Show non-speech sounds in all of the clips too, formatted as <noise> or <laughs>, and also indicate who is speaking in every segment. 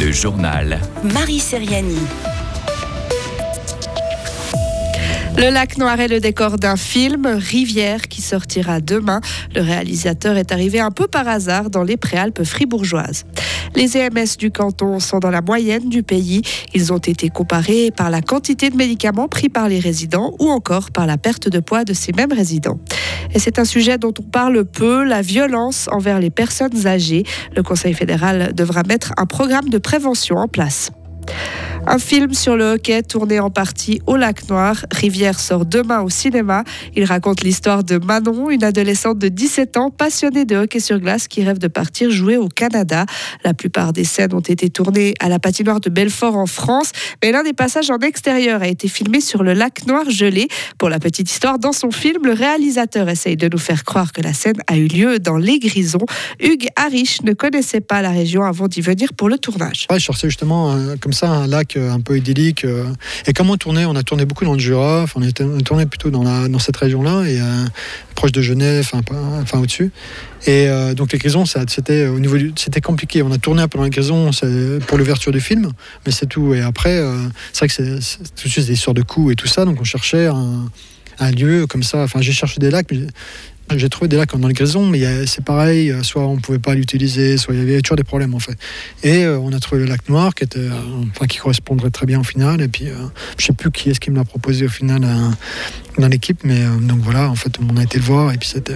Speaker 1: Le journal.
Speaker 2: Marie Seriani.
Speaker 3: Le lac Noir est le décor d'un film, Rivière, qui sortira demain. Le réalisateur est arrivé un peu par hasard dans les préalpes fribourgeoises. Les EMS du canton sont dans la moyenne du pays. Ils ont été comparés par la quantité de médicaments pris par les résidents ou encore par la perte de poids de ces mêmes résidents. Et c'est un sujet dont on parle peu, la violence envers les personnes âgées. Le Conseil fédéral devra mettre un programme de prévention en place. Un film sur le hockey tourné en partie au lac Noir. Rivière sort demain au cinéma. Il raconte l'histoire de Manon, une adolescente de 17 ans passionnée de hockey sur glace qui rêve de partir jouer au Canada. La plupart des scènes ont été tournées à la patinoire de Belfort en France, mais l'un des passages en extérieur a été filmé sur le lac Noir gelé. Pour la petite histoire, dans son film, le réalisateur essaye de nous faire croire que la scène a eu lieu dans les Grisons. Hugues Harish ne connaissait pas la région avant d'y venir pour le tournage.
Speaker 4: Je justement euh, comme ça un lac euh, un peu idyllique. euh. Et comment on tournait On a tourné beaucoup dans le Jura, enfin, on, était, on a tourné plutôt dans, la, dans cette région-là, et euh, proche de Genève, enfin, au-dessus. Et donc les grisons, c'était au niveau c'était compliqué. On a tourné un les grisons pour l'ouverture du film, mais c'est tout. Et après, c'est vrai que c'est tout de suite des histoires de coups et tout ça, donc on cherchait un, un lieu comme ça. Enfin, j'ai cherché des lacs, mais j'ai trouvé des lacs dans les grisons, mais c'est pareil, euh, soit on ne pouvait pas l'utiliser, soit il y avait toujours des problèmes en fait. Et euh, on a trouvé le lac noir euh, qui correspondrait très bien au final. Et puis, je sais plus qui est-ce qui me l'a proposé au final dans l'équipe, mais donc voilà, en fait, on a été le voir et puis c'était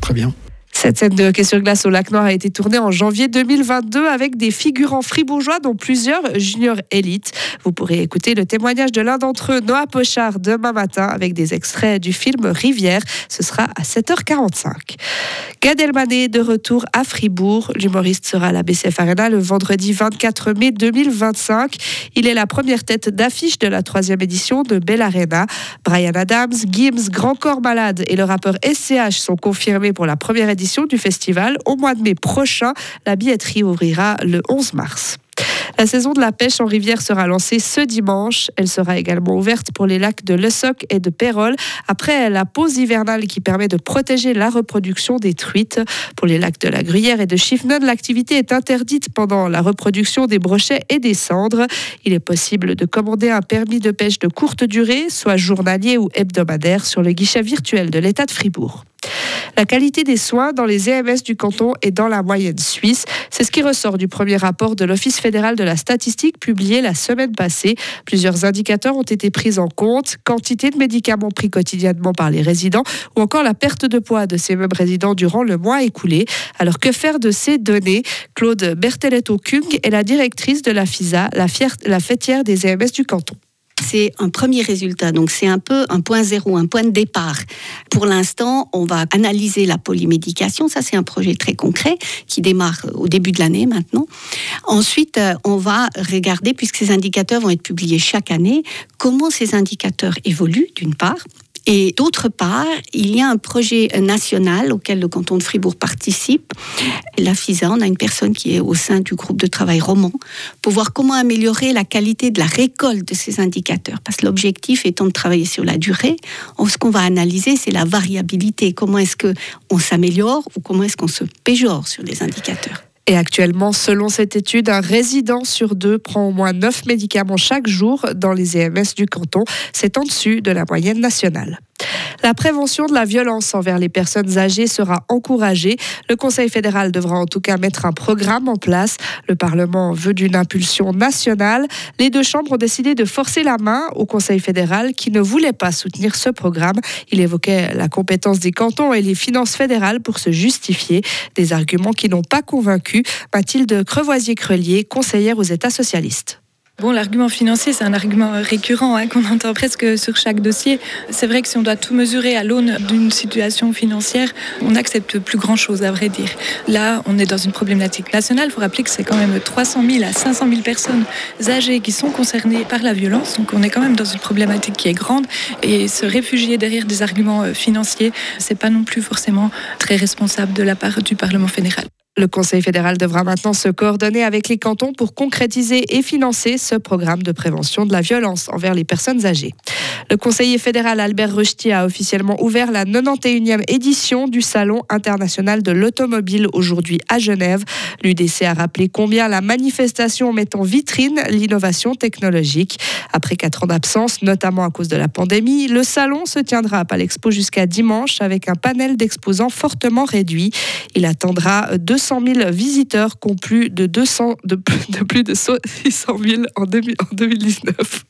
Speaker 4: très bien.
Speaker 3: Cette scène de hockey glace au lac Noir a été tournée en janvier 2022 avec des figurants fribourgeois, dont plusieurs juniors élites. Vous pourrez écouter le témoignage de l'un d'entre eux, Noah Pochard, demain matin avec des extraits du film Rivière. Ce sera à 7h45. Gad Elmaleh de retour à Fribourg. L'humoriste sera à la BCF Arena le vendredi 24 mai 2025. Il est la première tête d'affiche de la troisième édition de Bell Arena. Brian Adams, Gims, Grand Corps Malade et le rappeur SCH sont confirmés pour la première édition du festival. Au mois de mai prochain, la billetterie ouvrira le 11 mars. La saison de la pêche en rivière sera lancée ce dimanche. Elle sera également ouverte pour les lacs de Lessoc et de Pérol après la pause hivernale qui permet de protéger la reproduction des truites. Pour les lacs de la Gruyère et de Chiffnon, l'activité est interdite pendant la reproduction des brochets et des cendres. Il est possible de commander un permis de pêche de courte durée, soit journalier ou hebdomadaire, sur le guichet virtuel de l'État de Fribourg. La qualité des soins dans les EMS du canton est dans la moyenne suisse. C'est ce qui ressort du premier rapport de l'Office fédéral de la statistique publié la semaine passée. Plusieurs indicateurs ont été pris en compte, quantité de médicaments pris quotidiennement par les résidents ou encore la perte de poids de ces mêmes résidents durant le mois écoulé. Alors que faire de ces données? Claude Berteletto-Kung est la directrice de la FISA, la, fier- la fêtière des EMS du canton.
Speaker 5: C'est un premier résultat, donc c'est un peu un point zéro, un point de départ. Pour l'instant, on va analyser la polymédication. Ça, c'est un projet très concret qui démarre au début de l'année maintenant. Ensuite, euh, on va regarder, puisque ces indicateurs vont être publiés chaque année, comment ces indicateurs évoluent, d'une part. Et d'autre part, il y a un projet national auquel le canton de Fribourg participe. La FISA, on a une personne qui est au sein du groupe de travail roman pour voir comment améliorer la qualité de la récolte de ces indicateurs. Parce que l'objectif étant de travailler sur la durée, ce qu'on va analyser, c'est la variabilité. Comment est-ce qu'on s'améliore ou comment est-ce qu'on se péjore sur les indicateurs.
Speaker 3: Et actuellement, selon cette étude, un résident sur deux prend au moins 9 médicaments chaque jour dans les EMS du canton. C'est en dessus de la moyenne nationale. La prévention de la violence envers les personnes âgées sera encouragée. Le Conseil fédéral devra en tout cas mettre un programme en place. Le Parlement veut d'une impulsion nationale. Les deux chambres ont décidé de forcer la main au Conseil fédéral qui ne voulait pas soutenir ce programme. Il évoquait la compétence des cantons et les finances fédérales pour se justifier. Des arguments qui n'ont pas convaincu Mathilde Crevoisier-Crelier, conseillère aux États socialistes.
Speaker 6: Bon, l'argument financier, c'est un argument récurrent hein, qu'on entend presque sur chaque dossier. C'est vrai que si on doit tout mesurer à l'aune d'une situation financière, on n'accepte plus grand-chose, à vrai dire. Là, on est dans une problématique nationale. Il faut rappeler que c'est quand même 300 000 à 500 000 personnes âgées qui sont concernées par la violence. Donc, on est quand même dans une problématique qui est grande. Et se réfugier derrière des arguments euh, financiers, c'est pas non plus forcément très responsable de la part du Parlement fédéral.
Speaker 3: Le Conseil fédéral devra maintenant se coordonner avec les cantons pour concrétiser et financer ce programme de prévention de la violence envers les personnes âgées. Le conseiller fédéral Albert Rushti a officiellement ouvert la 91e édition du Salon international de l'automobile aujourd'hui à Genève. L'UDC a rappelé combien la manifestation met en vitrine l'innovation technologique. Après quatre ans d'absence, notamment à cause de la pandémie, le salon se tiendra à Palexpo jusqu'à dimanche avec un panel d'exposants fortement réduit. Il attendra 200 000 visiteurs, qui plus de, 200, de, <laughs> de plus de 600 000 en, 2019.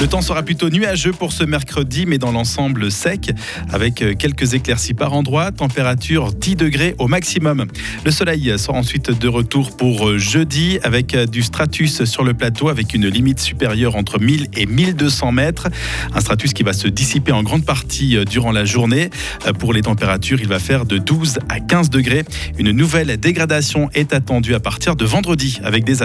Speaker 7: Le temps sera plutôt nuageux pour ce mercredi, mais dans l'ensemble sec, avec euh, quelques éclaircies par endroit, température 10 degrés au maximum. Le soleil sera ensuite de retour pour euh, jeudi, avec euh, du stratus sur le plateau, avec une limite supérieure entre 1000 et 1200 mètres. Un stratus qui va se dissiper en grande partie durant la journée. Pour les températures, il va faire de 12 à 15 degrés. Une nouvelle dégradation est attendue à partir de vendredi, avec des averses.